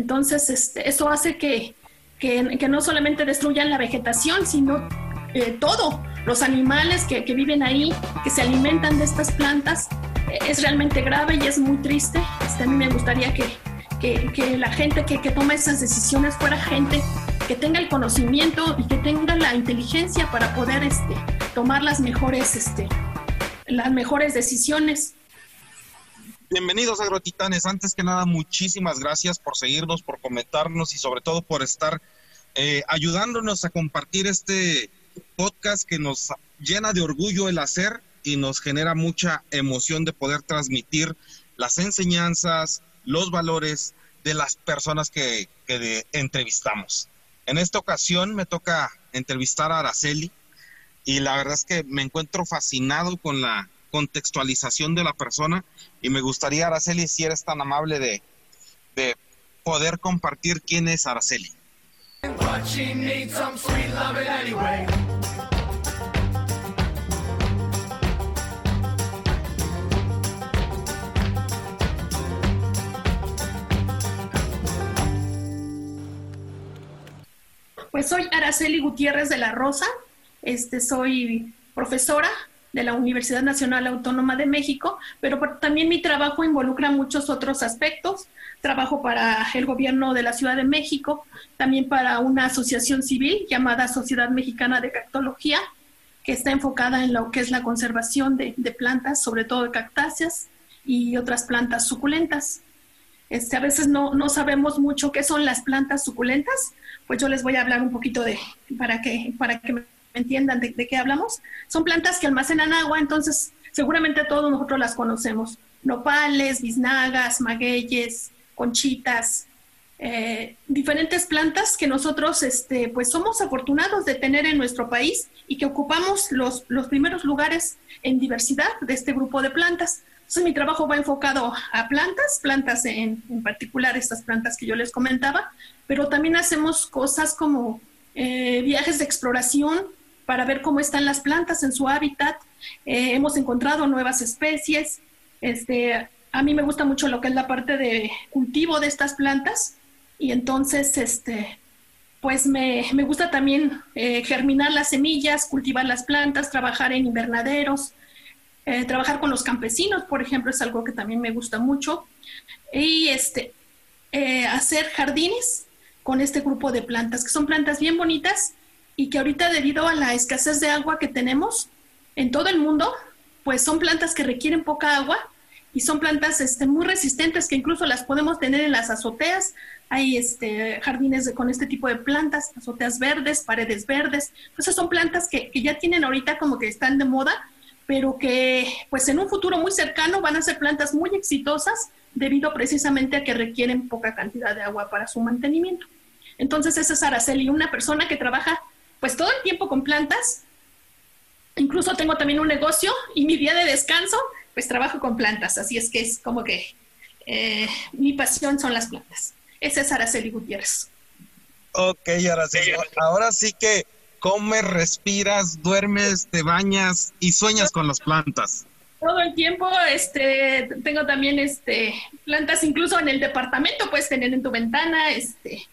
Entonces, este, eso hace que, que, no solamente destruyan la vegetación, sino eh, todo, los animales que, que, viven ahí, que se alimentan de estas plantas, eh, es realmente grave y es muy triste. Este, a mí me gustaría que, que la gente que, toma esas decisiones fuera gente que tenga el conocimiento y que tenga la inteligencia para poder este, tomar las mejores, este, las mejores decisiones. Bienvenidos agrotitanes. Antes que nada, muchísimas gracias por seguirnos, por comentarnos y sobre todo por estar eh, ayudándonos a compartir este podcast que nos llena de orgullo el hacer y nos genera mucha emoción de poder transmitir las enseñanzas, los valores de las personas que, que entrevistamos. En esta ocasión me toca entrevistar a Araceli y la verdad es que me encuentro fascinado con la contextualización de la persona. Y me gustaría, Araceli, si eres tan amable de, de poder compartir quién es Araceli. Pues soy Araceli Gutiérrez de la Rosa, este, soy profesora de la Universidad Nacional Autónoma de México, pero también mi trabajo involucra muchos otros aspectos. Trabajo para el gobierno de la Ciudad de México, también para una asociación civil llamada Sociedad Mexicana de Cactología, que está enfocada en lo que es la conservación de, plantas, sobre todo de cactáceas y otras plantas suculentas. Este, a veces no, no sabemos mucho qué son las plantas suculentas, pues yo les voy a hablar un poquito de, para que, para que me entiendan de, qué hablamos, son plantas que almacenan agua, entonces seguramente todos nosotros las conocemos. Nopales, biznagas, magueyes, conchitas, eh, diferentes plantas que nosotros este, pues somos afortunados de tener en nuestro país y que ocupamos los, los primeros lugares en diversidad de este grupo de plantas. Entonces mi trabajo va enfocado a plantas, plantas en, en particular estas plantas que yo les comentaba, pero también hacemos cosas como eh, viajes de exploración para ver cómo están las plantas en su hábitat. Eh, hemos encontrado nuevas especies. Este, a mí me gusta mucho lo que es la parte de cultivo de estas plantas y entonces, este, pues me, me gusta también eh, germinar las semillas, cultivar las plantas, trabajar en invernaderos, eh, trabajar con los campesinos, por ejemplo, es algo que también me gusta mucho. Y este, hacer jardines con este grupo de plantas, que son plantas bien bonitas y que ahorita debido a la escasez de agua que tenemos en todo el mundo, pues son plantas que requieren poca agua y son plantas este, muy resistentes que incluso las podemos tener en las azoteas. Hay este, jardines con este tipo de plantas, azoteas verdes, paredes verdes. Entonces son plantas que, que ya tienen ahorita como que están de moda, pero que pues en un futuro muy cercano van a ser plantas muy exitosas debido precisamente a que requieren poca cantidad de agua para su mantenimiento. Entonces esa es Araceli, una persona que trabaja pues todo el tiempo con plantas. Incluso tengo también un negocio y mi día de descanso, pues trabajo con plantas. Así es que es como que eh, mi pasión son las plantas. Esa es Araceli Gutiérrez. Ok, Araceli. Ahora sí que comes, respiras, duermes, te bañas y sueñas con las plantas. Todo el tiempo, este, tengo también este, plantas incluso en el departamento, puedes tener en tu ventana, este,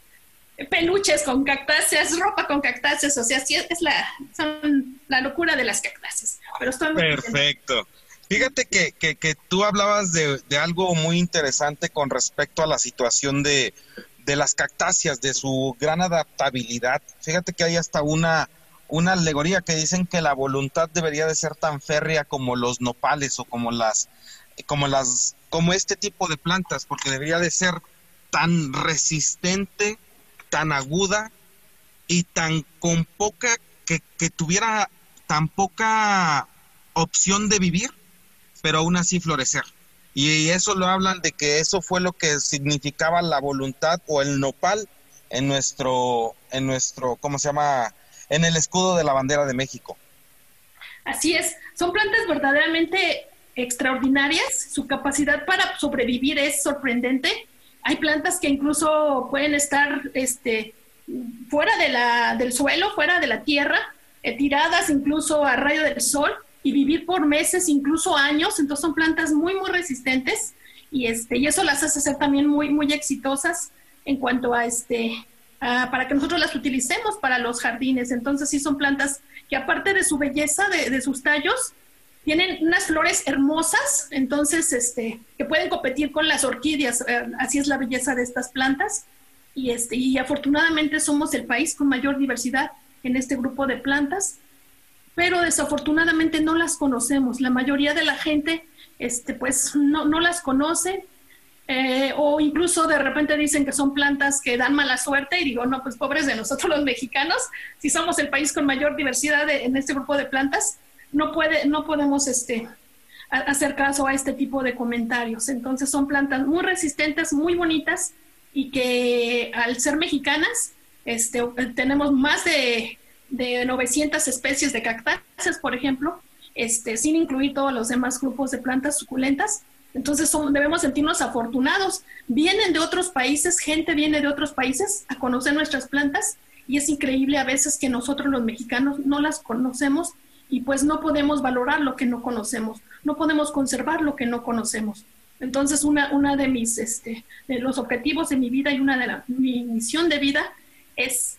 peluches con cactáceas, ropa con cactáceas, o sea, sí es la, son la locura de las cactáceas. Pero estoy Perfecto. Fíjate que, que, que, tú hablabas de, de, algo muy interesante con respecto a la situación de, de las cactáceas, de su gran adaptabilidad. Fíjate que hay hasta una, una alegoría que dicen que la voluntad debería de ser tan férrea como los nopales o como las, como las, como este tipo de plantas, porque debería de ser tan resistente tan aguda y tan con poca, que, que tuviera tan poca opción de vivir, pero aún así florecer. Y eso lo hablan de que eso fue lo que significaba la voluntad o el nopal en nuestro, en nuestro, ¿cómo se llama? En el escudo de la bandera de México. Así es, son plantas verdaderamente extraordinarias, su capacidad para sobrevivir es sorprendente hay plantas que incluso pueden estar este, fuera de la, del suelo, fuera de la tierra, eh, tiradas incluso a rayo del sol y vivir por meses, incluso años. Entonces son plantas muy, muy resistentes y, este, y eso las hace ser también muy, muy exitosas. en cuanto a este, para que nosotros las utilicemos para los jardines. Entonces sí son plantas que aparte de su belleza, de, de sus tallos, tienen unas flores hermosas, entonces, este, que pueden competir con las orquídeas. Eh, así es la belleza de estas plantas. Y, este, y afortunadamente somos el país con mayor diversidad en este grupo de plantas, pero desafortunadamente no las conocemos. La mayoría de la gente, este, pues, no, no las conoce. Eh, o incluso de repente dicen que son plantas que dan mala suerte y digo, no, pues pobres de nosotros los mexicanos, si somos el país con mayor diversidad en este grupo de plantas, no, puede, no podemos este, hacer caso a este tipo de comentarios. Entonces son plantas muy resistentes, muy bonitas y que al ser mexicanas este, tenemos más de, de 900 especies de cactáceas, por ejemplo, este, sin incluir todos los demás grupos de plantas suculentas. Entonces son, debemos sentirnos afortunados. Vienen de otros países, gente viene de otros países a conocer nuestras plantas y es increíble a veces que nosotros los mexicanos no las conocemos y pues no podemos valorar lo que no conocemos, no podemos conservar lo que no conocemos. Entonces, una, una de mis, este, de los objetivos de mi vida y una de la, mi misión de vida es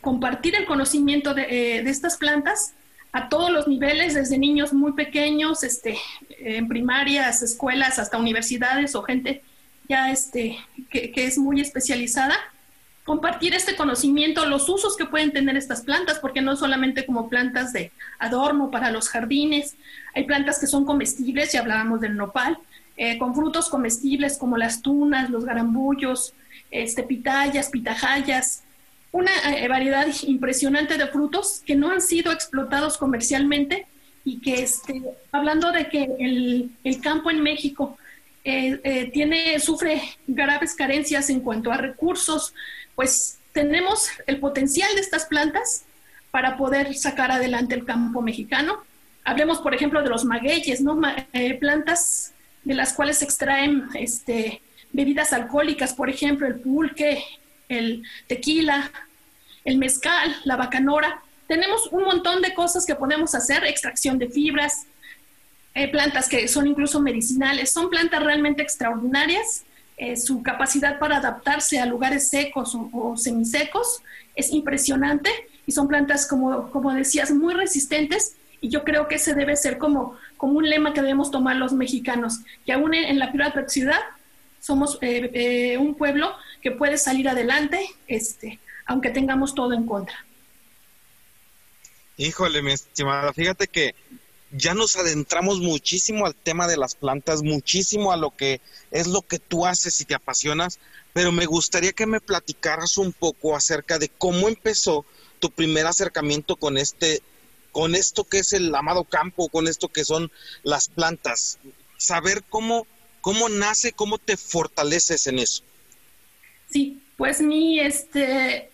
compartir el conocimiento de, eh, de, estas plantas a todos los niveles, desde niños muy pequeños, este, en primarias, escuelas, hasta universidades o gente ya este, que, que es muy especializada compartir este conocimiento, los usos que pueden tener estas plantas, porque no solamente como plantas de adorno para los jardines, hay plantas que son comestibles, ya hablábamos del nopal, eh, con frutos comestibles como las tunas, los garambullos, este, pitayas, pitajayas, una eh, variedad impresionante de frutos que no han sido explotados comercialmente y que, este, hablando de que el, el campo en México eh, tiene, sufre graves carencias en cuanto a recursos, pues tenemos el potencial de estas plantas para poder sacar adelante el campo mexicano. Hablemos, por ejemplo, de los magueyes, ¿no? Eh, plantas de las cuales se extraen este, bebidas alcohólicas, por ejemplo, el pulque, el tequila, el mezcal, la bacanora. Tenemos un montón de cosas que podemos hacer, extracción de fibras, eh, plantas que son incluso medicinales. Son plantas realmente extraordinarias eh, su capacidad para adaptarse a lugares secos o, semisecos es impresionante y son plantas, como, como decías, muy resistentes y yo creo que ese debe ser como, como un lema que debemos tomar los mexicanos, que aún en, la la ciudad somos eh, eh, un pueblo que puede salir adelante, este, aunque tengamos todo en contra. Híjole, mi estimada, fíjate que ya nos adentramos muchísimo al tema de las plantas, muchísimo a lo que es lo que tú haces y te apasionas, pero me gustaría que me platicaras un poco acerca de cómo empezó tu primer acercamiento con este con esto que es el amado campo, con esto que son las plantas, saber cómo cómo nace, cómo te fortaleces en eso. Sí, pues mi este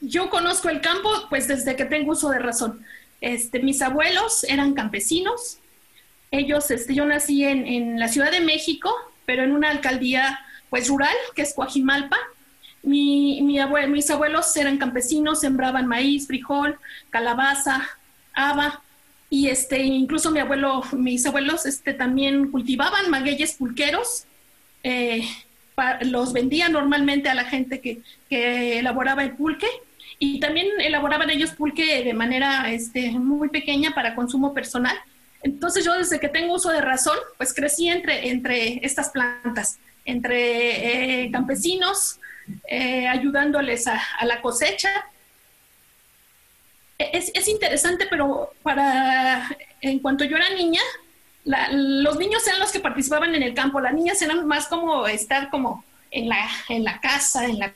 yo conozco el campo pues desde que tengo uso de razón. Este, mis abuelos eran campesinos. Ellos, este, yo nací en, la Ciudad de México, pero en una alcaldía pues rural, que es Coajimalpa. Mi, mis abuelos eran campesinos, sembraban maíz, frijol, calabaza, haba, y este, incluso mi abuelo, mis abuelos este, también cultivaban magueyes pulqueros, eh, los vendían normalmente a la gente que elaboraba el pulque, y también elaboraban ellos pulque de manera este, muy pequeña para consumo personal. Entonces yo desde que tengo uso de razón, pues crecí entre, entre estas plantas, entre eh, campesinos, eh, ayudándoles a, la cosecha. Es, es, interesante, pero para, en cuanto yo era niña, los niños eran los que participaban en el campo, las niñas eran más como estar como en la, en la casa, en la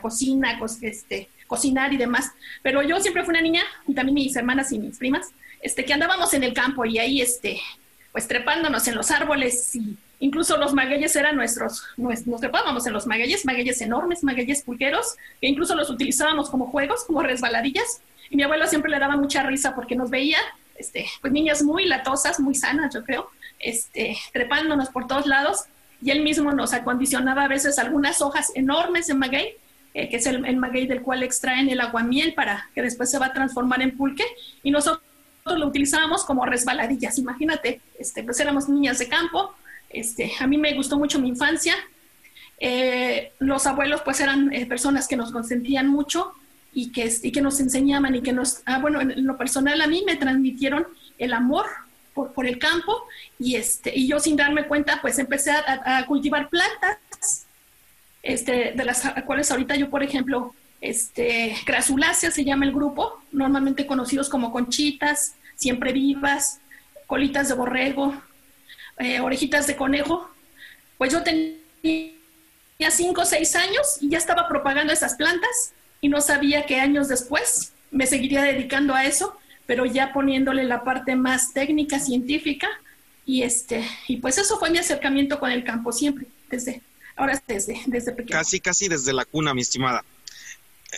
cocina, este, cocinar y demás. Pero yo siempre fui una niña, y también mis hermanas y mis primas, este, que andábamos en el campo y ahí, este, pues trepándonos en los árboles y incluso los magueyes eran nuestros, nos, trepábamos en los magueyes, magueyes enormes, magueyes pulqueros, que incluso los utilizábamos como juegos, como resbaladillas. Y mi abuelo siempre le daba mucha risa porque nos veía, este, pues niñas muy latosas, muy sanas, yo creo, este, trepándonos por todos lados. Y él mismo nos acondicionaba a veces algunas hojas enormes de maguey que es el, maguey del cual extraen el aguamiel para que después se va a transformar en pulque, y nosotros lo utilizábamos como resbaladillas, imagínate, este, pues éramos niñas de campo, este, a mí me gustó mucho mi infancia, Eh, los abuelos pues eran eh, personas que nos consentían mucho y que, y que nos enseñaban y que nos, ah, bueno, en lo personal a mí me transmitieron el amor por, por el campo y, este, y yo sin darme cuenta pues empecé a cultivar plantas, este, de las cuales ahorita yo por ejemplo, este, Crasulácea se llama el grupo, normalmente conocidos como conchitas, siempre vivas, colitas de borrego, eh, orejitas de conejo, pues yo tenía cinco o seis años y ya estaba propagando esas plantas y no sabía que años después me seguiría dedicando a eso, pero ya poniéndole la parte más técnica, científica, y este, y pues eso fue mi acercamiento con el campo siempre, desde, ahora desde, desde pequeño. Casi, casi desde la cuna, mi estimada.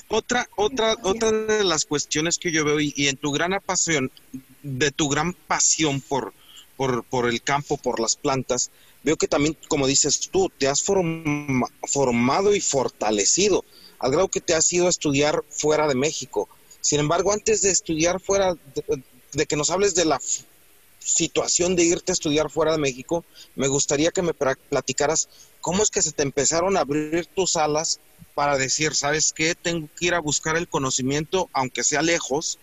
Otra, otra, otra de las cuestiones que yo veo y, en tu gran pasión, de tu gran pasión por, por, por, el campo, por las plantas, veo que también, como dices tú, te has formado y fortalecido, al grado que te has ido a estudiar fuera de México. Sin embargo, antes de estudiar fuera, de, que nos hables de la situación de irte a estudiar fuera de México, me gustaría que me platicaras cómo es que se te empezaron a abrir tus alas para decir, ¿sabes qué? Tengo que ir a buscar el conocimiento, aunque sea lejos,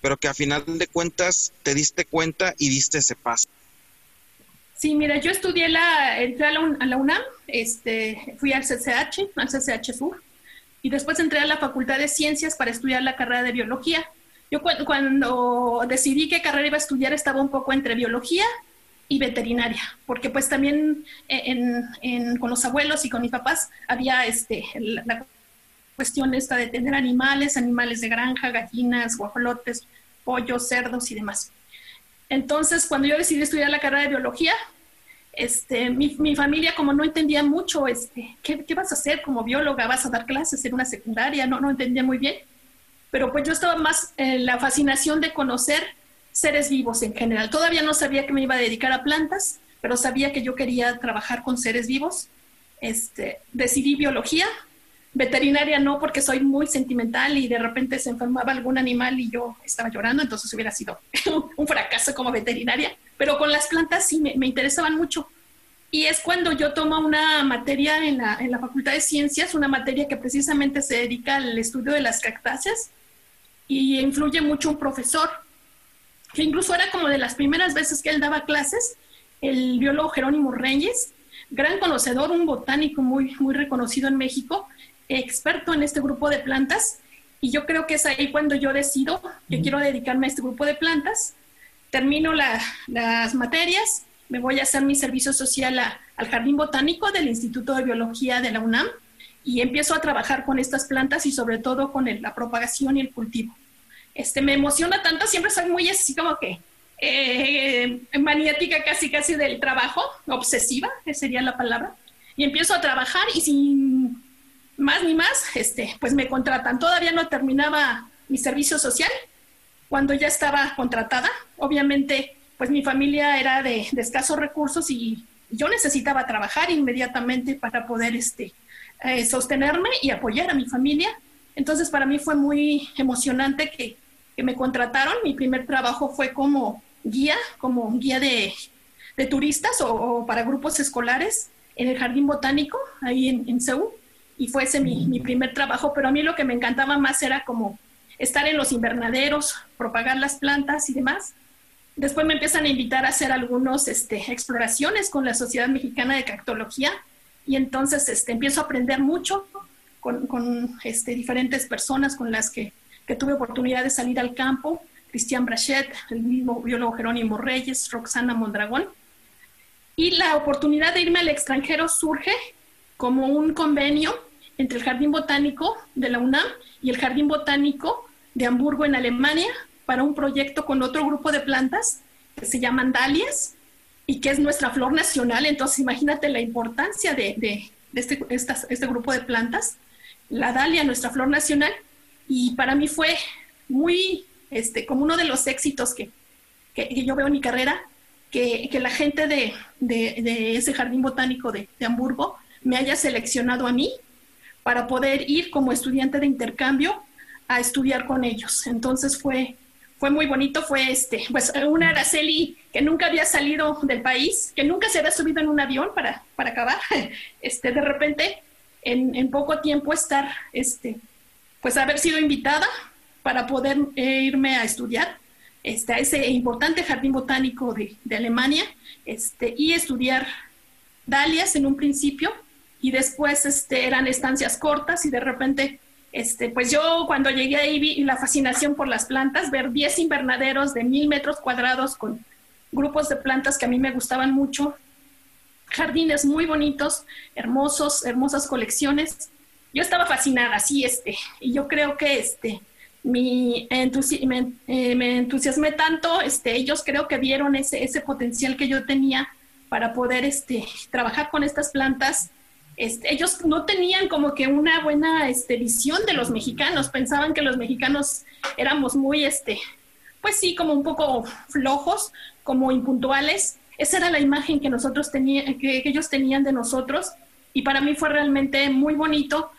pero que a final de cuentas te diste cuenta y diste ese paso. Sí, mira, yo estudié la, entré a la, UNAM, este, fui al CCH, al CCH Sur, y después entré a la Facultad de Ciencias para estudiar la carrera de Biología. Yo cuando decidí qué carrera iba a estudiar estaba un poco entre biología y veterinaria, porque pues también en, con los abuelos y con mis papás había este, la, cuestión esta de tener animales, animales de granja, gallinas, guajolotes, pollos, cerdos y demás. Entonces, cuando yo decidí estudiar la carrera de biología, este, mi, mi familia como no entendía mucho, este, ¿qué, ¿qué, vas a hacer como bióloga? ¿Vas a dar clases en una secundaria? No, no entendía muy bien. Pero pues yo estaba más en la fascinación de conocer seres vivos en general. Todavía no sabía que me iba a dedicar a plantas, pero sabía que yo quería trabajar con seres vivos. Este, decidí biología, veterinaria no, porque soy muy sentimental y de repente se enfermaba algún animal y yo estaba llorando, entonces hubiera sido un fracaso como veterinaria, pero con las plantas sí me, interesaban mucho. Y es cuando yo tomo una materia en la, en la Facultad de Ciencias, una materia que precisamente se dedica al estudio de las cactáceas y influye mucho un profesor que incluso era como de las primeras veces que él daba clases, el biólogo Jerónimo Reyes, gran conocedor, un botánico muy, muy reconocido en México, experto en este grupo de plantas. Y yo creo que es ahí cuando yo decido que quiero dedicarme a este grupo de plantas. Termino las materias, me voy a hacer mi servicio social al Jardín Botánico del Instituto de Biología de la UNAM y empiezo a trabajar con estas plantas y sobre todo con la propagación y el cultivo este, me emociona tanto, siempre soy muy así como que eh, maniática casi casi del trabajo, obsesiva, esa sería la palabra, y empiezo a trabajar y sin más ni más, este, pues me contratan. Todavía no terminaba mi servicio social cuando ya estaba contratada. Obviamente, pues mi familia era de, escasos recursos y yo necesitaba trabajar inmediatamente para poder este, eh, sostenerme y apoyar a mi familia. Entonces, para mí fue muy emocionante que que me contrataron. Mi primer trabajo fue como guía, como guía de, turistas o, para grupos escolares en el Jardín Botánico, ahí en, en Seúl. Y fue ese mi, primer trabajo, pero a mí lo que me encantaba más era como estar en los invernaderos, propagar las plantas y demás. Después me empiezan a invitar a hacer algunas este, exploraciones con la Sociedad Mexicana de Cactología y entonces este, empiezo a aprender mucho con, con este, diferentes personas con las que que tuve oportunidad de salir al campo, Cristian Brachet, el mismo biólogo Jerónimo Reyes, Roxana Mondragón. Y la oportunidad de irme al extranjero surge como un convenio entre el Jardín Botánico de la UNAM y el Jardín Botánico de Hamburgo en Alemania para un proyecto con otro grupo de plantas que se llaman dalias y que es nuestra flor nacional. Entonces imagínate la importancia de, este, este grupo de plantas. La dalia, nuestra flor nacional, y para mí fue muy, este, como uno de los éxitos que, que, yo veo en mi carrera, que, que la gente de, de, ese jardín botánico de, de, Hamburgo me haya seleccionado a mí para poder ir como estudiante de intercambio a estudiar con ellos. Entonces fue, fue muy bonito, fue este, pues una Araceli que nunca había salido del país, que nunca se había subido en un avión para, para acabar, este, de repente, en, en poco tiempo estar, este, pues haber sido invitada para poder eh, irme a estudiar este, a ese importante jardín botánico de, de Alemania este, y estudiar dalias en un principio y después este, eran estancias cortas y de repente este, pues yo cuando llegué ahí vi la fascinación por las plantas, ver 10 invernaderos de mil metros cuadrados con grupos de plantas que a mí me gustaban mucho, jardines muy bonitos, hermosos, hermosas colecciones. Yo estaba fascinada, sí, este, y yo creo que este, mi eh, me, entusiasmé tanto, este, ellos creo que vieron ese, ese potencial que yo tenía para poder este, trabajar con estas plantas este, ellos no tenían como que una buena este, visión de los mexicanos, pensaban que los mexicanos éramos muy, este, pues sí, como un poco flojos, como impuntuales. Esa era la imagen que nosotros teníamos, que, ellos tenían de nosotros, y para mí fue realmente muy bonito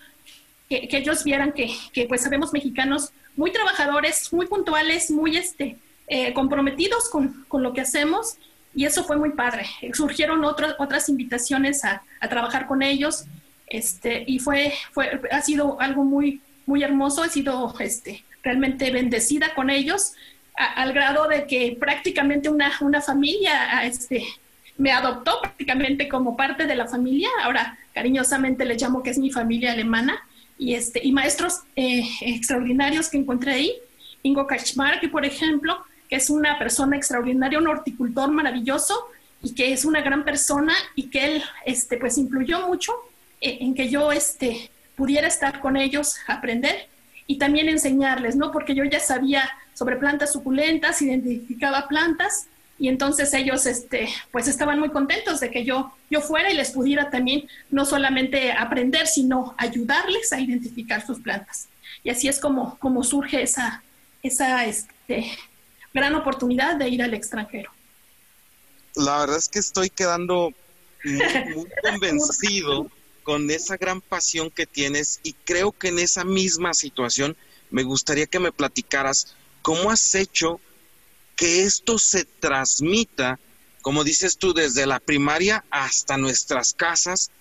que, ellos vieran que, que, pues sabemos mexicanos muy trabajadores, muy puntuales, muy este, eh, comprometidos con, con lo que hacemos y eso fue muy padre. Surgieron otras otras invitaciones a, trabajar con ellos este, y fue, fue, ha sido algo muy, muy hermoso, he sido este, realmente bendecida con ellos al grado de que prácticamente una, una familia este, me adoptó prácticamente como parte de la familia. Ahora cariñosamente le llamo que es mi familia alemana y, este, y maestros eh, extraordinarios que encontré ahí. Ingo Kaczmarek, por ejemplo, que es una persona extraordinaria, un horticultor maravilloso y que es una gran persona y que él este, pues influyó mucho en, que yo este, pudiera estar con ellos, aprender y también enseñarles, ¿no? Porque yo ya sabía sobre plantas suculentas, identificaba plantas y entonces ellos este, pues estaban muy contentos de que yo, yo fuera y les pudiera también no solamente aprender, sino ayudarles a identificar sus plantas. Y así es como, como surge esa, esa este, gran oportunidad de ir al extranjero. La verdad es que estoy quedando muy, convencido con esa gran pasión que tienes y creo que en esa misma situación me gustaría que me platicaras cómo has hecho que esto se transmita, como dices tú, desde la primaria hasta nuestras casas,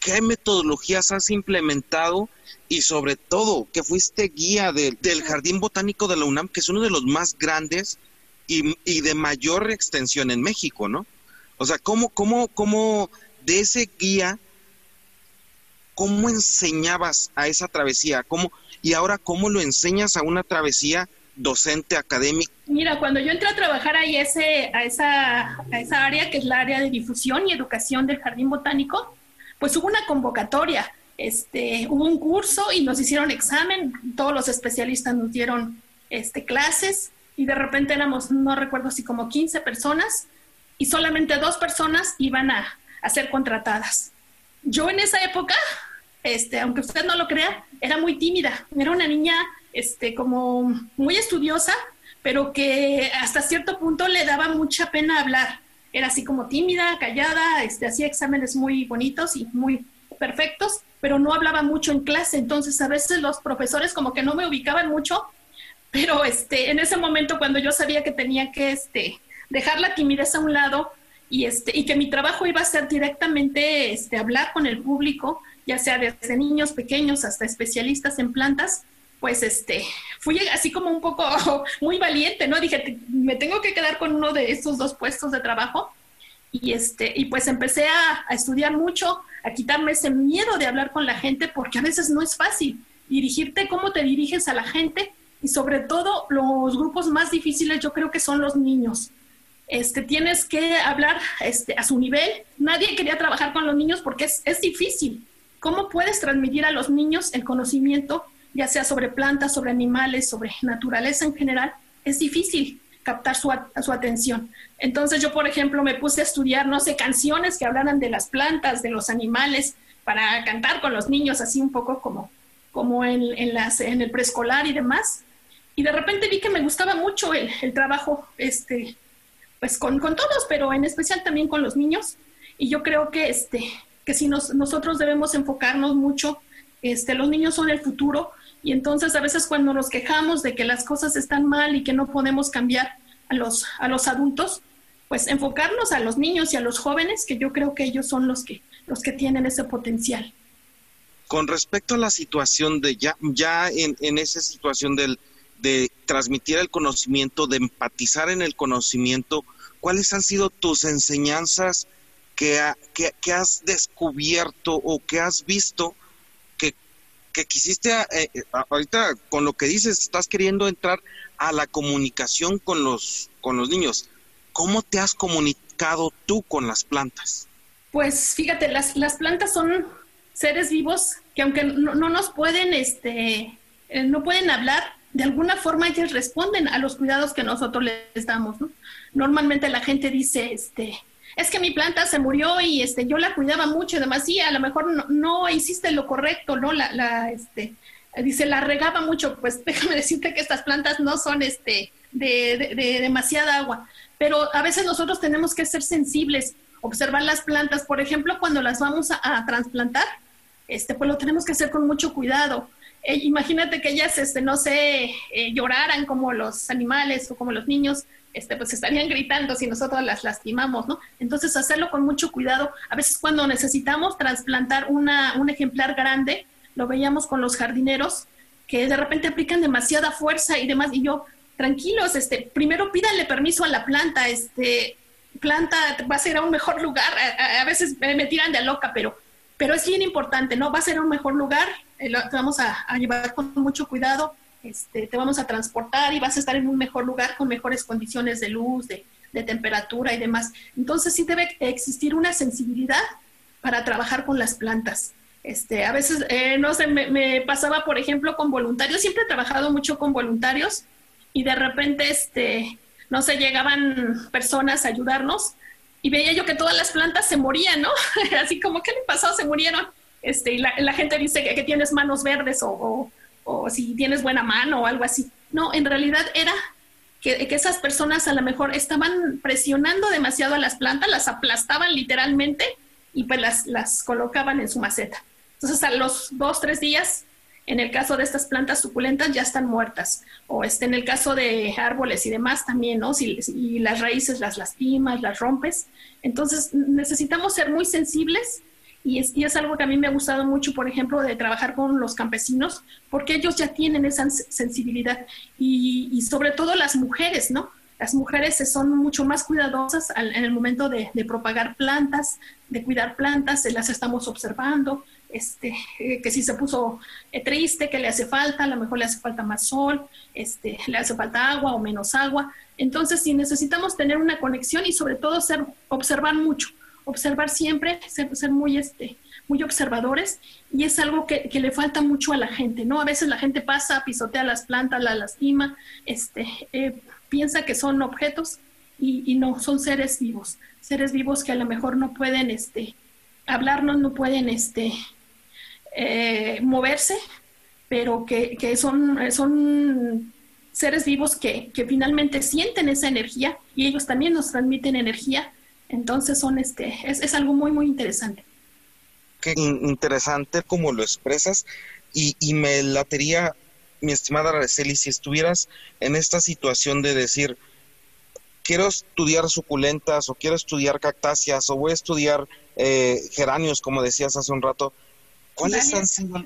qué metodologías has implementado y sobre todo que fuiste guía del Jardín Botánico de la UNAM, que es uno de los más grandes y, de mayor extensión en México, ¿no? O sea, ¿cómo, cómo, cómo de ese guía, cómo enseñabas a esa travesía? ¿Cómo, y ahora, ¿cómo lo enseñas a una travesía docente académica? Mira, cuando yo entré a trabajar ahí a, esa, a esa área, que es la área de difusión y educación del Jardín Botánico, pues hubo una convocatoria, este, hubo un curso y nos hicieron examen, todos los especialistas nos dieron este, clases y de repente éramos, no recuerdo así como 15 personas y solamente dos personas iban a, a ser contratadas. Yo en esa época, este, aunque usted no lo crea, era muy tímida, era una niña este, como muy estudiosa, pero que hasta cierto punto le daba mucha pena hablar. Era así como tímida, callada, este, hacía exámenes muy bonitos y muy perfectos, pero no hablaba mucho en clase, entonces a veces los profesores como que no me ubicaban mucho, pero este, en ese momento cuando yo sabía que tenía que este, dejar la timidez a un lado y, este, y que mi trabajo iba a ser directamente hablar con el público, ya sea desde niños pequeños hasta especialistas en plantas, pues este, fui así como un poco muy valiente, ¿no? Dije, me tengo que quedar con uno de estos dos puestos de trabajo. Y, este, y pues empecé a, estudiar mucho, a quitarme ese miedo de hablar con la gente, porque a veces no es fácil dirigirte, cómo te diriges a la gente y sobre todo los grupos más difíciles yo creo que son los niños. Este, tienes que hablar este, a su nivel. Nadie quería trabajar con los niños porque es, es difícil. ¿Cómo puedes transmitir a los niños el conocimiento ya sea sobre plantas, sobre animales, sobre naturaleza en general, es difícil captar su, su, atención. Entonces yo, por ejemplo, me puse a estudiar, no sé, canciones que hablaran de las plantas, de los animales, para cantar con los niños, así un poco como, como en, en, el preescolar y demás. Y de repente vi que me gustaba mucho el, el trabajo, este, pues con, con, todos, pero en especial también con los niños. Y yo creo que, este, que si nos, nosotros debemos enfocarnos mucho, este, los niños son el futuro, Y entonces a veces cuando nos quejamos de que las cosas están mal y que no podemos cambiar a los, a los adultos, pues enfocarnos a los niños y a los jóvenes, que yo creo que ellos son los que, los que tienen ese potencial. Con respecto a la situación de ya, ya en, en esa situación del, de transmitir el conocimiento, de empatizar en el conocimiento, ¿cuáles han sido tus enseñanzas que, que, has descubierto o que has visto que, que quisiste, eh, eh, ahorita con lo que dices, estás queriendo entrar a la comunicación con los, con los niños? ¿Cómo te has comunicado tú con las plantas? Pues fíjate, las, las plantas son seres vivos que aunque no, no nos pueden, este, eh, no pueden hablar, de alguna forma ellas responden a los cuidados que nosotros les damos, ¿no? Normalmente la gente dice, este, es que mi planta se murió y este, yo la cuidaba mucho y demás, a lo mejor no, hiciste lo correcto, ¿no? La, la, este, dice, la regaba mucho, pues déjame decirte que estas plantas no son, este, de, de, demasiada agua, pero a veces nosotros tenemos que ser sensibles, observar las plantas, por ejemplo, cuando las vamos a, a trasplantar, este, pues lo tenemos que hacer con mucho cuidado eh, imagínate que ellas, este, no sé, eh, lloraran como los animales o como los niños, este, pues estarían gritando si nosotros las lastimamos, ¿no? Entonces, hacerlo con mucho cuidado. A veces cuando necesitamos trasplantar una, un ejemplar grande, lo veíamos con los jardineros, que de repente aplican demasiada fuerza y demás, y yo, tranquilos, este, primero pídanle permiso a la planta, este, planta, vas a ir a un mejor lugar, a, veces me tiran de loca, pero pero es bien importante, ¿no? Va a ser un mejor lugar, eh, te vamos a, llevar con mucho cuidado, este, te vamos a transportar y vas a estar en un mejor lugar con mejores condiciones de luz, de, temperatura y demás. Entonces sí debe existir una sensibilidad para trabajar con las plantas. Este, a veces, eh, no sé, me, pasaba, por ejemplo, con voluntarios, siempre he trabajado mucho con voluntarios y de repente, este, no sé, llegaban personas a ayudarnos y veía yo que todas las plantas se morían, ¿no? Así como, ¿qué le pasó? Se murieron. Este, y la, gente dice que, tienes manos verdes o, si tienes buena mano o algo así. No, en realidad era que, que, esas personas a lo mejor estaban presionando demasiado a las plantas, las aplastaban literalmente y pues las, las colocaban en su maceta. Entonces a los dos, tres días en el caso de estas plantas suculentas ya están muertas. O este, en el caso de árboles y demás también, ¿no? Si, las raíces las lastimas, las rompes. Entonces necesitamos ser muy sensibles y es, y es, algo que a mí me ha gustado mucho, por ejemplo, de trabajar con los campesinos, porque ellos ya tienen esa sensibilidad y, sobre todo las mujeres, ¿no? Las mujeres son mucho más cuidadosas en el momento de, propagar plantas, de cuidar plantas, las estamos observando, este, eh, que si se puso eh, triste, que le hace falta, a lo mejor le hace falta más sol, este, le hace falta agua o menos agua. Entonces, si necesitamos tener una conexión y sobre todo ser, observar mucho, observar siempre, ser, muy, este, muy observadores y es algo que, que, le falta mucho a la gente, ¿no? A veces la gente pasa, pisotea las plantas, las lastima, este, eh, piensa que son objetos y, no, son seres vivos, seres vivos que a lo mejor no pueden, este, hablarnos, no pueden, este, eh, moverse, pero que, son, son seres vivos que, finalmente sienten esa energía y ellos también nos transmiten energía. Entonces son este, es, algo muy, muy interesante. Qué interesante como lo expresas y, y me latería, mi estimada Araceli, si estuvieras en esta situación de decir, quiero estudiar suculentas o quiero estudiar cactáceas o voy a estudiar eh, geranios, como decías hace un rato, ¿Cuáles han sido,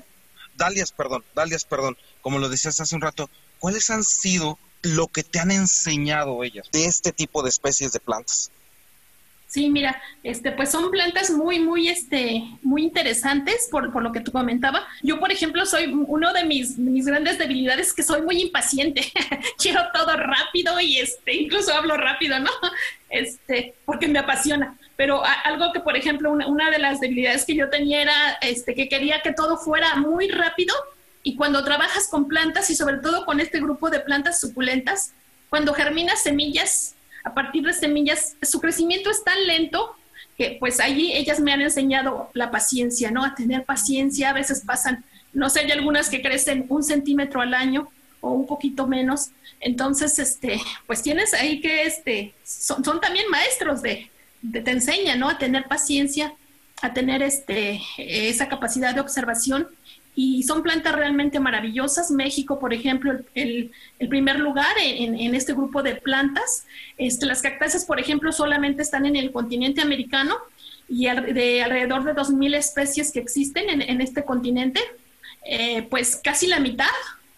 Dalias, perdón, Dalias, perdón, como lo decías hace un rato, cuáles han sido lo que te han enseñado ellas de este tipo de especies de plantas? Sí, mira, este, pues son plantas muy, muy, este, muy interesantes por, por lo que tú comentaba. Yo, por ejemplo, soy uno de mis, mis grandes debilidades que soy muy impaciente. Quiero todo rápido y este, incluso hablo rápido, ¿no? Este, porque me apasiona. Pero algo que, por ejemplo, una, de las debilidades que yo tenía era este, que quería que todo fuera muy rápido y cuando trabajas con plantas y sobre todo con este grupo de plantas suculentas, cuando germinas semillas, a partir de semillas, su crecimiento es tan lento que pues allí ellas me han enseñado la paciencia, ¿no? A tener paciencia, a veces pasan, no sé, hay algunas que crecen un centímetro al año o un poquito menos, entonces, este, pues tienes ahí que, este, son, son también maestros de, te enseña, ¿no? A tener paciencia, a tener este, esa capacidad de observación y son plantas realmente maravillosas. México, por ejemplo, el, primer lugar en, este grupo de plantas. Este, las cactáceas, por ejemplo, solamente están en el continente americano y de alrededor de 2.000 especies que existen en, este continente, eh, pues casi la mitad,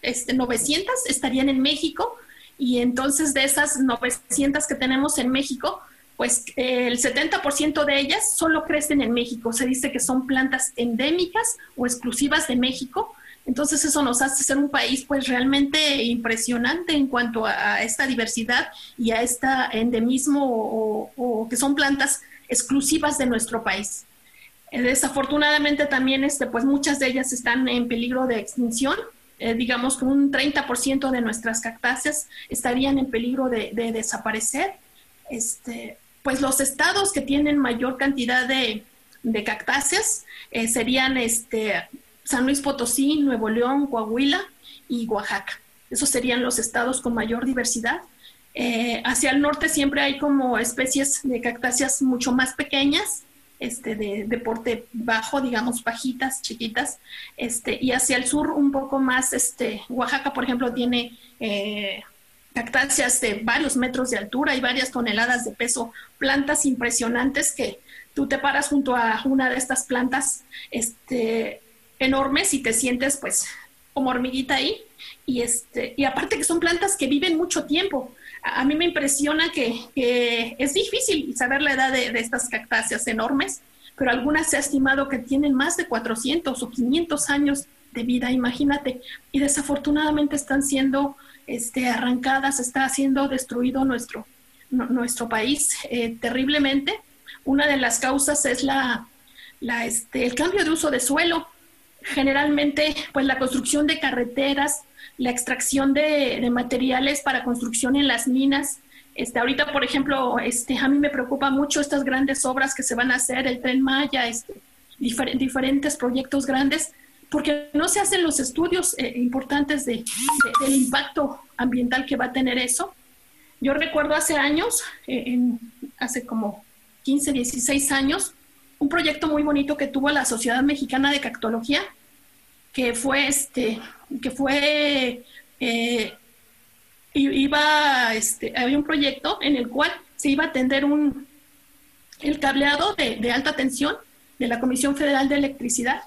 este, 900, estarían en México. Y entonces de esas 900 que tenemos en México, pues el 70% de ellas solo crecen en México. Se dice que son plantas endémicas o exclusivas de México. Entonces eso nos hace ser un país pues realmente impresionante en cuanto a, esta diversidad y a este endemismo o, que son plantas exclusivas de nuestro país. Eh, desafortunadamente también este, pues muchas de ellas están en peligro de extinción. Eh, digamos que un 30% de nuestras cactáceas estarían en peligro de, de desaparecer. Este, pues los estados que tienen mayor cantidad de, cactáceas eh, serían este, San Luis Potosí, Nuevo León, Coahuila y Oaxaca. Esos serían los estados con mayor diversidad. Eh, hacia el norte siempre hay como especies de cactáceas mucho más pequeñas, este, de, porte bajo, digamos, bajitas, chiquitas, este, y hacia el sur un poco más, este, Oaxaca, por ejemplo, tiene eh, cactáceas de varios metros de altura y varias toneladas de peso, plantas impresionantes que tú te paras junto a una de estas plantas este, enormes y te sientes pues como hormiguita ahí. Y, este, y aparte que son plantas que viven mucho tiempo. A, mí me impresiona que, es difícil saber la edad de, de estas cactáceas enormes, pero algunas se ha estimado que tienen más de 400 o 500 años de vida, imagínate. Y desafortunadamente están siendo este, arrancadas, está siendo destruido nuestro, nuestro país eh, terriblemente. Una de las causas es la, este, el cambio de uso de suelo. Generalmente, pues la construcción de carreteras, la extracción de, materiales para construcción en las minas. Este, ahorita, por ejemplo, este, a mí me preocupa mucho estas grandes obras que se van a hacer, el tren Maya, este, diferentes proyectos grandes porque no se hacen los estudios eh, importantes de, del impacto ambiental que va a tener eso. Yo recuerdo hace años, eh, hace como 15, 16 años, un proyecto muy bonito que tuvo la Sociedad Mexicana de Cactología, que fue este, que fue, eh, iba, este, había un proyecto en el cual se iba a atender un, el cableado de, de alta tensión de la Comisión Federal de Electricidad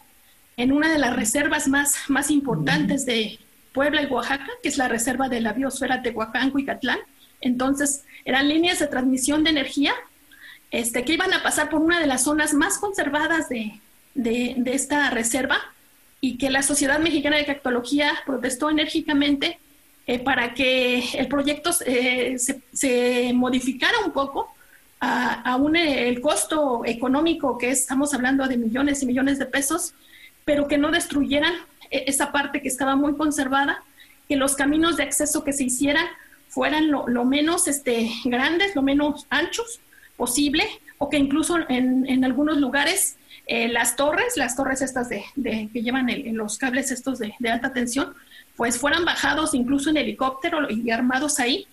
en una de las reservas más, más importantes de Puebla y Oaxaca, que es la reserva de la biosfera Tehuacán, Cuicatlán. Entonces, eran líneas de transmisión de energía este, que iban a pasar por una de las zonas más conservadas de, de, esta reserva y que la Sociedad Mexicana de Cactología protestó enérgicamente eh, para que el proyecto eh, se, se, modificara un poco a, a un, el costo económico que estamos hablando de millones y millones de pesos pero que no destruyeran e-, esa parte que estaba muy conservada, que los caminos de acceso que se hicieran fueran lo, menos este, grandes, lo menos anchos posible, o que incluso en, algunos lugares eh, las torres, las torres estas de, que llevan los cables estos de, alta tensión, pues fueran bajados incluso en helicóptero y armados ahí,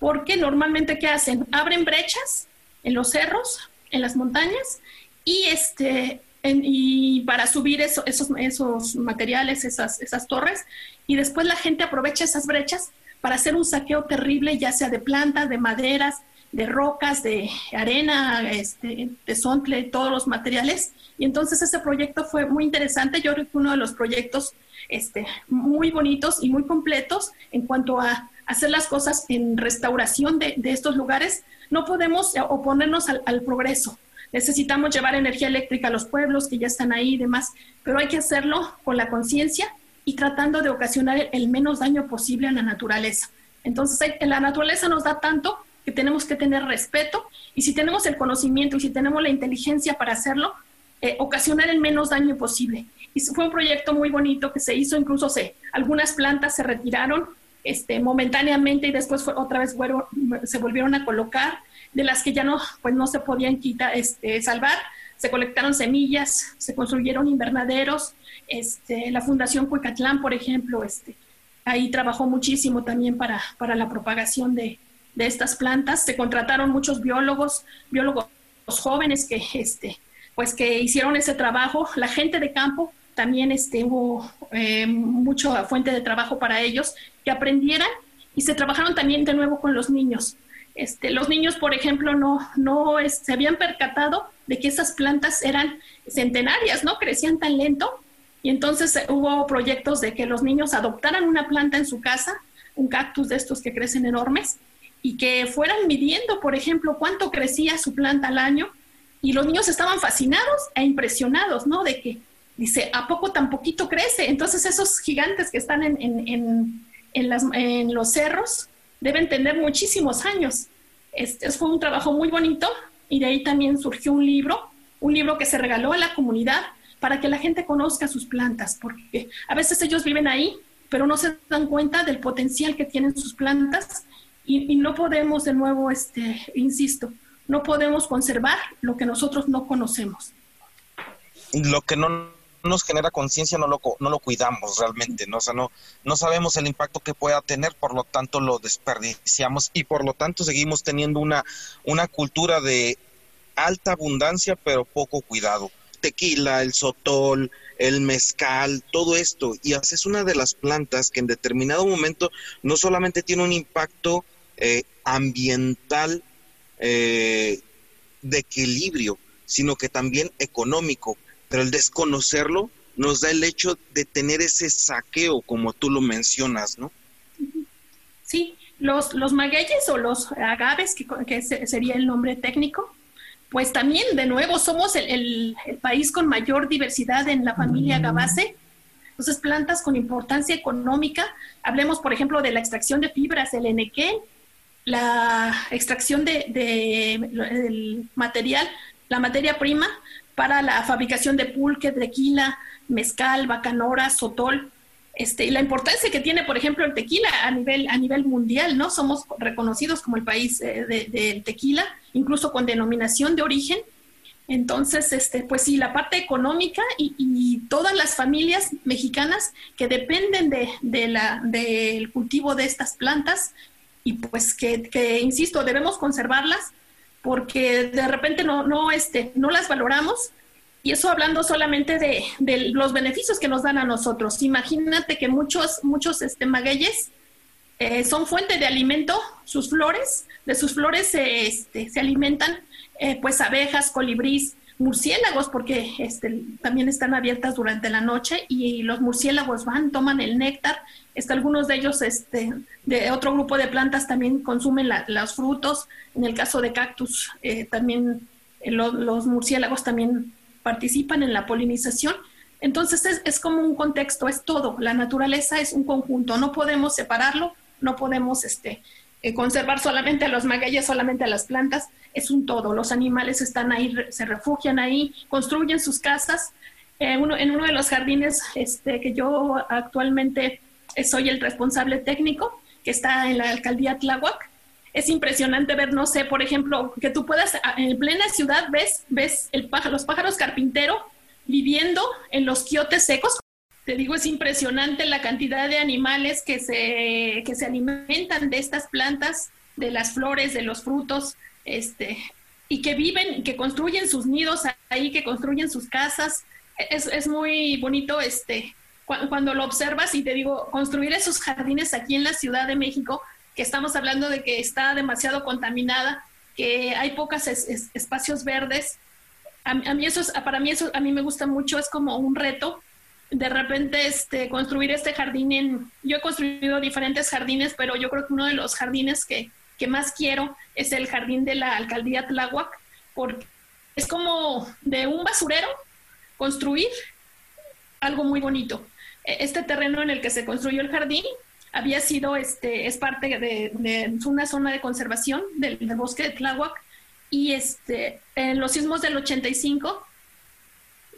porque normalmente ¿qué hacen? Abren brechas en los cerros, en las montañas, y este, y para subir esos, esos materiales, esas, esas torres, y después la gente aprovecha esas brechas para hacer un saqueo terrible, ya sea de plantas, de maderas, de rocas, de arena, este, de sontle, todos los materiales. Y entonces ese proyecto fue muy interesante. Yo creo que uno de los proyectos este, muy bonitos y muy completos en cuanto a hacer las cosas en restauración de, de estos lugares. No podemos oponernos al, al progreso necesitamos llevar energía eléctrica a los pueblos que ya están ahí y demás, pero hay que hacerlo con la conciencia y tratando de ocasionar el menos daño posible a la naturaleza. Entonces, la naturaleza nos da tanto que tenemos que tener respeto y si tenemos el conocimiento y si tenemos la inteligencia para hacerlo, eh, ocasionar el menos daño posible. Y fue un proyecto muy bonito que se hizo, incluso se, algunas plantas se retiraron este, momentáneamente y después otra vez se volvieron a colocar de las que ya no, pues no se podían quitar, este, salvar. Se colectaron semillas, se construyeron invernaderos. Este, la Fundación Cuecatlán, por ejemplo, este, ahí trabajó muchísimo también para, para la propagación de, de estas plantas. Se contrataron muchos biólogos, biólogos jóvenes que, este, pues que hicieron ese trabajo. La gente de campo también este, hubo eh, mucha fuente de trabajo para ellos, que aprendieran y se trabajaron también de nuevo con los niños. Este, los niños, por ejemplo, no, no se habían percatado de que esas plantas eran centenarias, ¿no? Crecían tan lento. Y entonces eh, hubo proyectos de que los niños adoptaran una planta en su casa, un cactus de estos que crecen enormes, y que fueran midiendo, por ejemplo, cuánto crecía su planta al año. Y los niños estaban fascinados e impresionados, ¿no? De que, dice, ¿a poco tan poquito crece? Entonces esos gigantes que están en, en, en, los cerros, deben tener muchísimos años. Este fue un trabajo muy bonito y de ahí también surgió un libro, un libro que se regaló a la comunidad para que la gente conozca sus plantas, porque a veces ellos viven ahí, pero no se dan cuenta del potencial que tienen sus plantas y, no podemos, de nuevo, este, insisto, no podemos conservar lo que nosotros no conocemos. Lo que no nos genera conciencia no lo, no lo cuidamos realmente, ¿no? O sea, no, no sabemos el impacto que pueda tener, por lo tanto lo desperdiciamos y por lo tanto seguimos teniendo una, una cultura de alta abundancia pero poco cuidado. Tequila, el sotol, el mezcal, todo esto. Y es una de las plantas que en determinado momento no solamente tiene un impacto eh, ambiental eh, de equilibrio, sino que también económico pero el desconocerlo nos da el hecho de tener ese saqueo, como tú lo mencionas, ¿no? Sí, los, los magueyes o los agaves, que, sería el nombre técnico, pues también, de nuevo, somos el, país con mayor diversidad en la familia agavácea. Entonces, plantas con importancia económica. Hablemos, por ejemplo, de la extracción de fibras, el enequén, la extracción de, de, material, la materia prima para la fabricación de pulque, tequila, mezcal, bacanora, sotol. Este, y la importancia que tiene, por ejemplo, el tequila a nivel, a nivel mundial, ¿no? Somos reconocidos como el país eh, del tequila, incluso con denominación de origen. Entonces, este, pues sí, la parte económica y, todas las familias mexicanas que dependen de, la, del cultivo de estas plantas y pues que, que, insisto, debemos conservarlas porque de repente no, no, este, no las valoramos. Y eso hablando solamente de, los beneficios que nos dan a nosotros. Imagínate que muchos, muchos este, magueyes eh, son fuente de alimento, sus flores, de sus flores se, este, se alimentan eh, pues abejas, colibrís, murciélagos, porque este, también están abiertas durante la noche y los murciélagos van, toman el néctar. Este, algunos de ellos este, de otro grupo de plantas también consumen los frutos. En el caso de cactus, eh, también eh, los murciélagos también participan en la polinización. Entonces es, es, como un contexto, es todo. La naturaleza es un conjunto, no podemos separarlo, no podemos este, eh, conservar solamente a los magueyes, solamente a las plantas, es un todo. Los animales están ahí, se refugian ahí, construyen sus casas. Eh, uno, en uno de los jardines este, que yo actualmente soy el responsable técnico, que está en la alcaldía Tláhuac, es impresionante ver, no sé, por ejemplo, que tú puedas, en plena ciudad, ves, ves el pájaro, los pájaros carpintero viviendo en los quiotes secos, te digo, es impresionante la cantidad de animales que se, que se alimentan de estas plantas, de las flores, de los frutos, este, y que viven, que construyen sus nidos ahí, que construyen sus casas. Es, es muy bonito este, cuando, lo observas y te digo, construir esos jardines aquí en la Ciudad de México, que estamos hablando de que está demasiado contaminada, que hay pocos espacios verdes. A, mí eso para mí eso a mí me gusta mucho, es como un reto de repente este, construir este jardín en... Yo he construido diferentes jardines, pero yo creo que uno de los jardines que, que más quiero es el jardín de la alcaldía Tláhuac, porque es como de un basurero construir algo muy bonito. E, este terreno en el que se construyó el jardín había sido, este, es parte de, de una zona de conservación del, del, bosque de Tláhuac y este, en los sismos del 85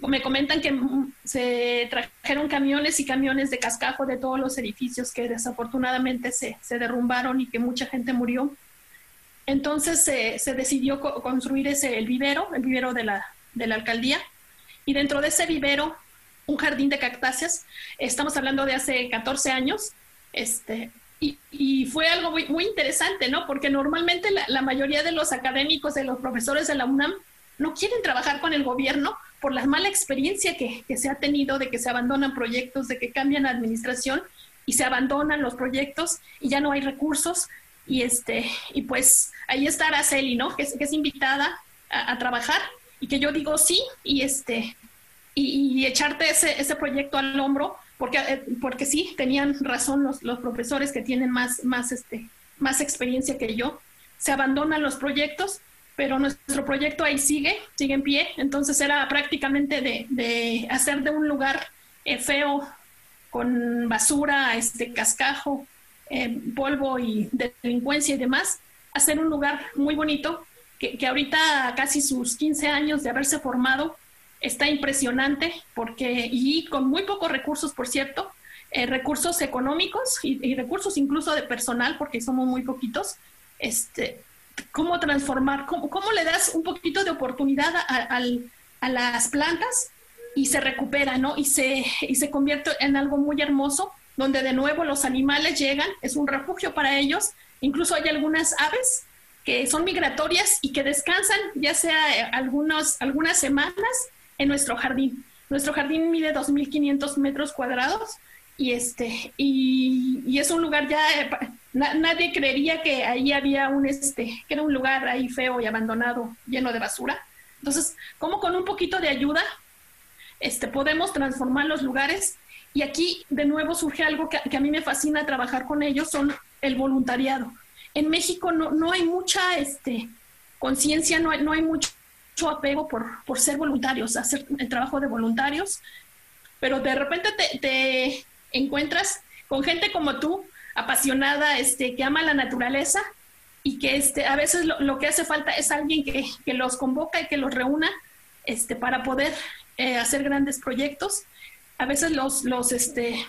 me comentan que se trajeron camiones y camiones de cascajo de todos los edificios que desafortunadamente se, se derrumbaron y que mucha gente murió. Entonces se decidió construir ese, el vivero, el vivero de la, de la alcaldía, y dentro de ese vivero un jardín de cactáceas. Estamos hablando de hace 14 años. Este, y, y fue algo muy, muy, interesante, ¿no? Porque normalmente la, mayoría de los académicos, de los profesores de la UNAM, no quieren trabajar con el gobierno por la mala experiencia que, se ha tenido de que se abandonan proyectos, de que cambian administración y se abandonan los proyectos y ya no hay recursos. Y, este, y pues ahí está Araceli, ¿no? Que, que es invitada a, trabajar y que yo digo sí y, este, y, echarte ese, ese proyecto al hombro porque, eh, porque sí, tenían razón los, los profesores que tienen más, más, este, más experiencia que yo. Se abandonan los proyectos pero nuestro proyecto ahí sigue, sigue en pie, entonces era prácticamente de, hacer de un lugar eh, feo, con basura, este cascajo, eh, polvo y delincuencia y demás, hacer un lugar muy bonito, que, que, ahorita casi sus 15 años de haberse formado, está impresionante, porque, y con muy pocos recursos, por cierto, eh, recursos económicos y, y, recursos incluso de personal, porque somos muy poquitos, este, cómo transformar, cómo, cómo le das un poquito de oportunidad a, a, las plantas y se recupera, ¿no? Y se, y se convierte en algo muy hermoso, donde de nuevo los animales llegan, es un refugio para ellos, incluso hay algunas aves que son migratorias y que descansan ya sea eh, algunos, algunas semanas en nuestro jardín. Nuestro jardín mide 2.500 metros cuadrados y, este, y, y es un lugar ya nadie creería que ahí había un, este, que era un lugar ahí feo y abandonado, lleno de basura. Entonces, como con un poquito de ayuda, este, podemos transformar los lugares. Y aquí, de nuevo, surge algo que, a mí me fascina trabajar con ellos, son el voluntariado. En México no, no hay mucha este, conciencia, no hay, no hay mucho, apego por, por ser voluntarios, hacer el trabajo de voluntarios, pero de repente te, te encuentras con gente como tú apasionada, este, que ama la naturaleza y que este, a veces lo, que hace falta es alguien que, que, los convoca y que los reúna este, para poder eh, hacer grandes proyectos. A veces los, los, este,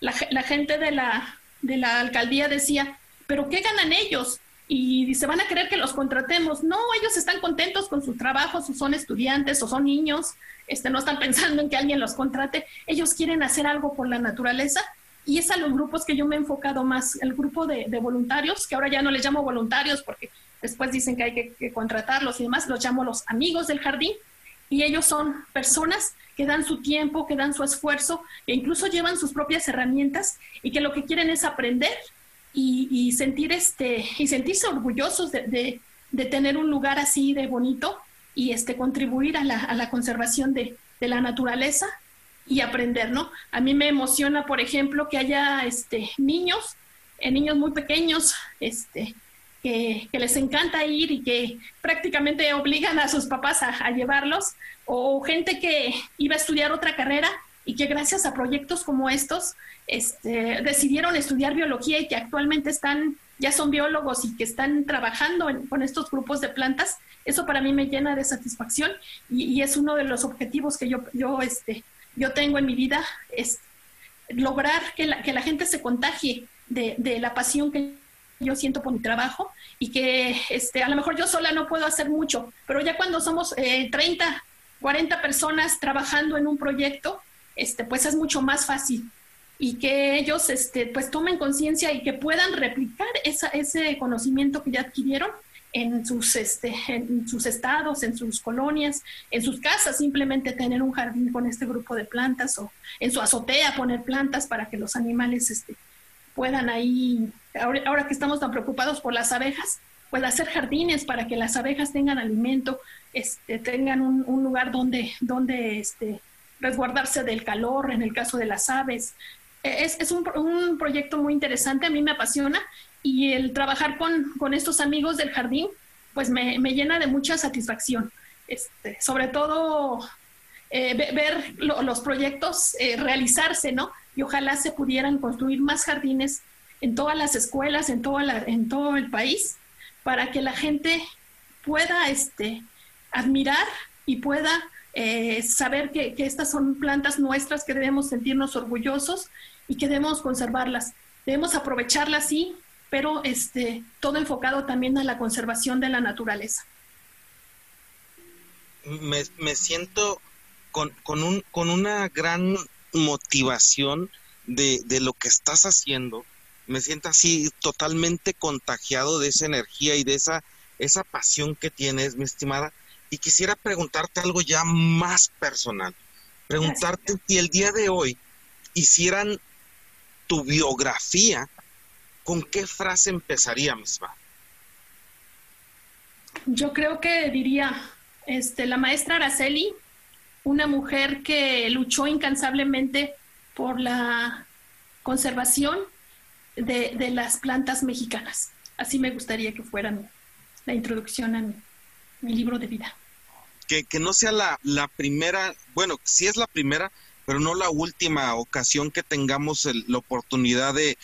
la, gente de la, de la alcaldía decía, pero ¿qué ganan ellos? Y se van a querer que los contratemos. No, ellos están contentos con su trabajo, o son estudiantes o son niños, este, no están pensando en que alguien los contrate. Ellos quieren hacer algo por la naturaleza y es a los grupos que yo me he enfocado más, el grupo de, voluntarios, que ahora ya no les llamo voluntarios porque después dicen que hay que, contratarlos y demás, los llamo los amigos del jardín, y ellos son personas que dan su tiempo, que dan su esfuerzo, que incluso llevan sus propias herramientas y que lo que quieren es aprender y, sentir este, y sentirse orgullosos de, tener un lugar así de bonito y este, contribuir a la, a la conservación de, de la naturaleza y aprender, ¿no? A mí me emociona, por ejemplo, que haya este, niños, eh, niños muy pequeños, este, que, les encanta ir y que prácticamente obligan a sus papás a, llevarlos, o gente que iba a estudiar otra carrera y que gracias a proyectos como estos este, decidieron estudiar biología y que actualmente están, ya son biólogos y que están trabajando con estos grupos de plantas. Eso para mí me llena de satisfacción y, y es uno de los objetivos que yo, yo este, yo tengo en mi vida es lograr que la, que la gente se contagie de, de, la pasión que yo siento por mi trabajo y que este, a lo mejor yo sola no puedo hacer mucho, pero ya cuando somos 30, eh, 40 personas trabajando en un proyecto, este, pues es mucho más fácil y que ellos este, pues tomen conciencia y que puedan replicar esa, ese conocimiento que ya adquirieron en sus, este, en sus estados, en sus colonias, en sus casas, simplemente tener un jardín con este grupo de plantas o en su azotea poner plantas para que los animales este, puedan ahí, ahora, que estamos tan preocupados por las abejas, pues hacer jardines para que las abejas tengan alimento, este, tengan un, lugar donde, donde este, resguardarse del calor, en el caso de las aves. Es, es un, un, proyecto muy interesante, a mí me apasiona y el trabajar con, con estos amigos del jardín, pues me, me llena de mucha satisfacción. Este, sobre todo eh, ver los proyectos eh, realizarse, ¿no? Y ojalá se pudieran construir más jardines en todas las escuelas, en, toda la, en todo el país, para que la gente pueda este, admirar y pueda eh, saber que, estas son plantas nuestras, que debemos sentirnos orgullosos y que debemos conservarlas. Debemos aprovecharlas, sí, pero este, todo enfocado también a la conservación de la naturaleza. Me, me siento con, con, un, con una gran motivación de, de lo que estás haciendo. Me siento así totalmente contagiado de esa energía y de esa, esa pasión que tienes, mi estimada. y quisiera preguntarte algo ya más personal. Preguntarte si el día de hoy hicieran tu biografía, ¿con qué frase empezaría, misma? Yo creo que diría, este, la maestra Araceli, una mujer que luchó incansablemente por la conservación de, las plantas mexicanas. Así me gustaría que fuera la introducción a mi, libro de vida. Que, que no sea la, la primera, bueno, si es la primera, pero no la última ocasión que tengamos la oportunidad de,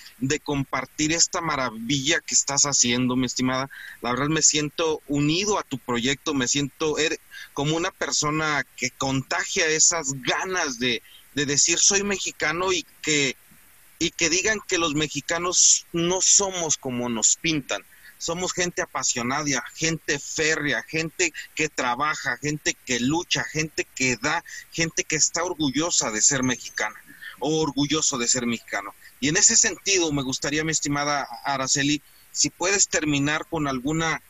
compartir esta maravilla que estás haciendo, mi estimada. La verdad me siento unido a tu proyecto, me siento er, como una persona que contagia esas ganas de, de decir soy mexicano y que, y que digan que los mexicanos no somos como nos pintan somos gente apasionada, gente férrea, gente que trabaja, gente que lucha, gente que da, gente que está orgullosa de ser mexicana o orgulloso de ser mexicano. Y en ese sentido, me gustaría, mi estimada Araceli, si puedes terminar con alguna,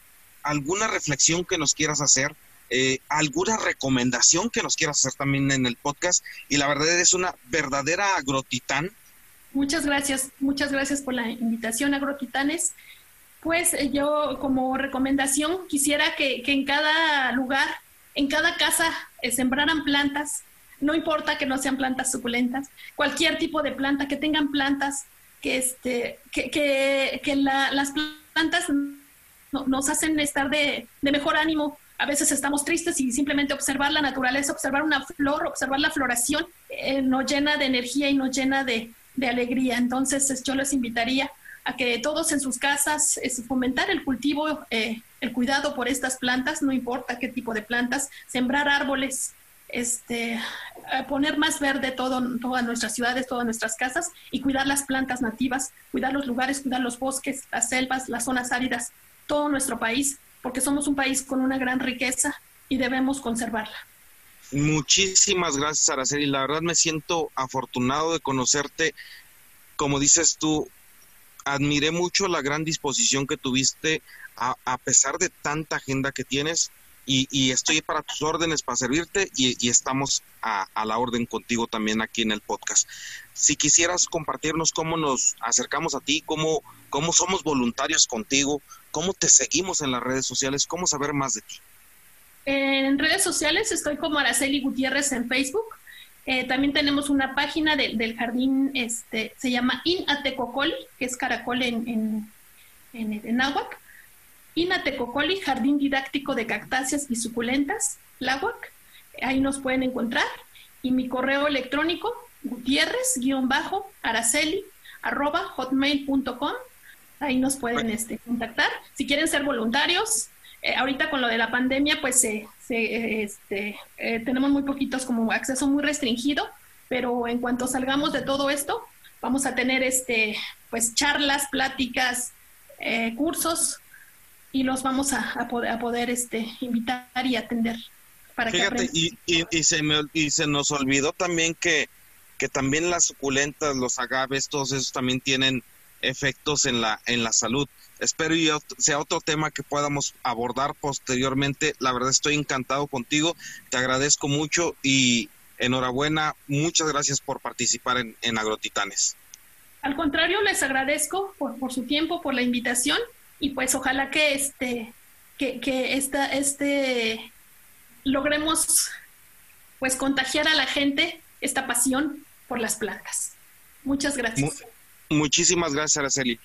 alguna reflexión que nos quieras hacer, eh, alguna recomendación que nos quieras hacer también en el podcast. Y la verdad es una verdadera agrotitán. Muchas gracias, muchas gracias por la invitación, agrotitanes. Pues eh, yo como recomendación quisiera que, en cada lugar, en cada casa, eh, sembraran plantas, no importa que no sean plantas suculentas, cualquier tipo de planta, que tengan plantas, que, este, que, que, las plantas nos hacen estar de, mejor ánimo. A veces estamos tristes y simplemente observar la naturaleza, observar una flor, observar la floración, eh, nos llena de energía y nos llena de alegría. Entonces yo les invitaría a que todos en sus casas es fomentar el cultivo, eh, el cuidado por estas plantas, no importa qué tipo de plantas, sembrar árboles, este, poner más verde todo, todas nuestras ciudades, todas nuestras casas y cuidar las plantas nativas, cuidar los lugares, cuidar los bosques, las selvas, las zonas áridas, todo nuestro país, porque somos un país con una gran riqueza y debemos conservarla. Muchísimas gracias, Araceli. La verdad me siento afortunado de conocerte. Como dices tú, admiré mucho la gran disposición que tuviste a, pesar de tanta agenda que tienes y, estoy para tus órdenes para servirte y, estamos a, la orden contigo también aquí en el podcast. Si quisieras compartirnos cómo nos acercamos a ti, cómo, cómo somos voluntarios contigo, cómo te seguimos en las redes sociales, cómo saber más de ti. En redes sociales estoy como Araceli Gutiérrez en Facebook eh, también tenemos una página del jardín, este, se llama Inatecocoli, que es caracol en, en, en, en. Inatecocoli, Jardín Didáctico de Cactáceas y Suculentas, Láhuac. Ahí nos pueden encontrar. Y mi correo electrónico, gutierrez-araceli, arroba hotmail.com. Ahí nos pueden este, contactar. Si quieren ser voluntarios, eh, ahorita con lo de la pandemia, pues se, este, eh, tenemos muy poquitos como acceso muy restringido, pero en cuanto salgamos de todo esto, vamos a tener este, pues charlas, pláticas, eh, cursos y los vamos a, poder, a poder este, invitar y atender. Para Fíjate, y, y, se me, y se nos olvidó también que, que también las suculentas, los agaves, todos esos también tienen efectos en la, en la salud. Espero y sea otro tema que podamos abordar posteriormente. La verdad estoy encantado contigo, te agradezco mucho y enhorabuena, muchas gracias por participar en, en Agrotitanes. Al contrario, les agradezco por, por, su tiempo, por la invitación y pues ojalá que este, que, que esta, este logremos pues contagiar a la gente esta pasión por las plantas. Muchas gracias. Muchísimas gracias, Araceli.